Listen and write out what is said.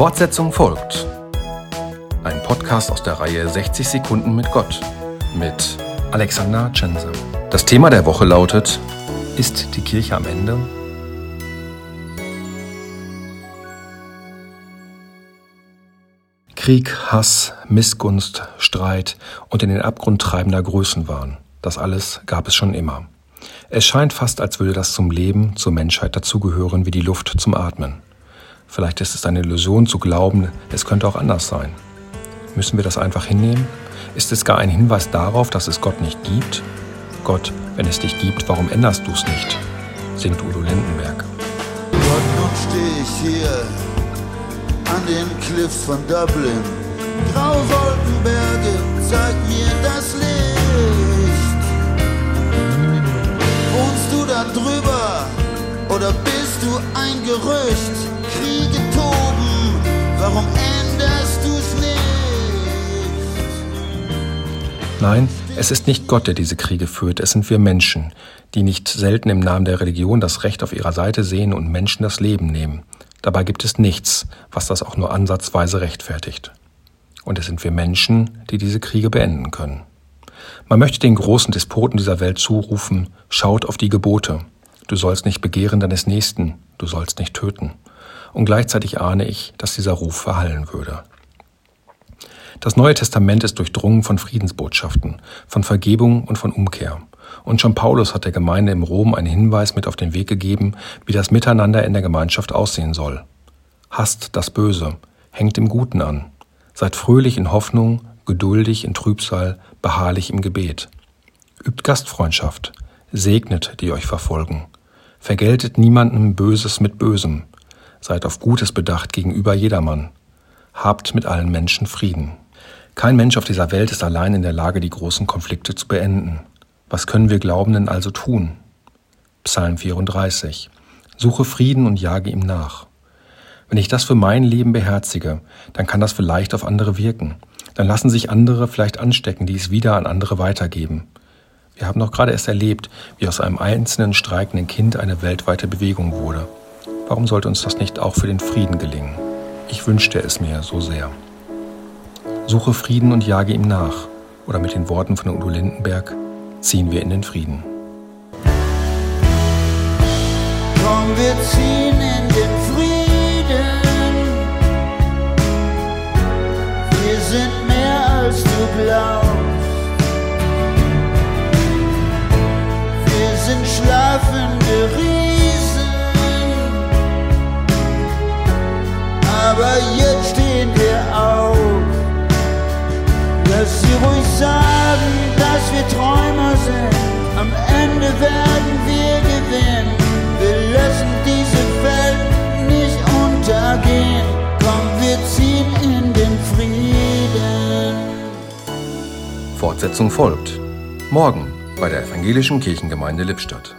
Fortsetzung folgt. Ein Podcast aus der Reihe 60 Sekunden mit Gott mit Alexander Tschense. Das Thema der Woche lautet, ist die Kirche am Ende? Krieg, Hass, Missgunst, Streit und in den Abgrund treibender Größenwahn. Das alles gab es schon immer. Es scheint fast, als würde das zum Leben, zur Menschheit dazugehören wie die Luft zum Atmen. Vielleicht ist es eine Illusion zu glauben, es könnte auch anders sein. Müssen wir das einfach hinnehmen? Ist es gar ein Hinweis darauf, dass es Gott nicht gibt? Gott, wenn es dich gibt, warum änderst du es nicht? singt Udo Lindenberg. Gott, nun stehe ich hier an den Cliffs von Dublin. Grauwolkenberge, zeig mir das Licht. Wohnst du da drüber oder bist du ein Gerücht? Kriege toben, warum änderst du's nicht? Nein, es ist nicht Gott, der diese Kriege führt, es sind wir Menschen, die nicht selten im Namen der Religion das Recht auf ihrer Seite sehen und Menschen das Leben nehmen. Dabei gibt es nichts, was das auch nur ansatzweise rechtfertigt. Und es sind wir Menschen, die diese Kriege beenden können. Man möchte den großen Despoten dieser Welt zurufen, schaut auf die Gebote. Du sollst nicht begehren deines Nächsten, du sollst nicht töten. Und gleichzeitig ahne ich, dass dieser Ruf verhallen würde. Das Neue Testament ist durchdrungen von Friedensbotschaften, von Vergebung und von Umkehr. Und schon Paulus hat der Gemeinde im Rom einen Hinweis mit auf den Weg gegeben, wie das Miteinander in der Gemeinschaft aussehen soll. Hasst das Böse, hängt im Guten an, seid fröhlich in Hoffnung, geduldig in Trübsal, beharrlich im Gebet. Übt Gastfreundschaft, segnet, die euch verfolgen. Vergeltet niemandem Böses mit Bösem, seid auf Gutes bedacht gegenüber jedermann. Habt mit allen Menschen Frieden. Kein Mensch auf dieser Welt ist allein in der Lage, die großen Konflikte zu beenden. Was können wir Glaubenden also tun? Psalm 34. Suche Frieden und jage ihm nach. Wenn ich das für mein Leben beherzige, dann kann das vielleicht auf andere wirken. Dann lassen sich andere vielleicht anstecken, die es wieder an andere weitergeben. Wir haben doch gerade erst erlebt, wie aus einem einzelnen streikenden Kind eine weltweite Bewegung wurde. Warum sollte uns das nicht auch für den Frieden gelingen? Ich wünschte es mir so sehr. Suche Frieden und jage ihm nach. Oder mit den Worten von Udo Lindenberg, ziehen wir in den Frieden. Komm, wir ziehen in den Frieden. Wir sind mehr als du glaubst. Wir sind schlafende Riesen. Aber jetzt stehen wir auf. Lass sie ruhig sagen, dass wir Träumer sind. Am Ende werden wir gewinnen. Wir lassen diese Welt nicht untergehen. Komm, wir ziehen in den Frieden. Fortsetzung folgt. Morgen bei der Evangelischen Kirchengemeinde Lippstadt.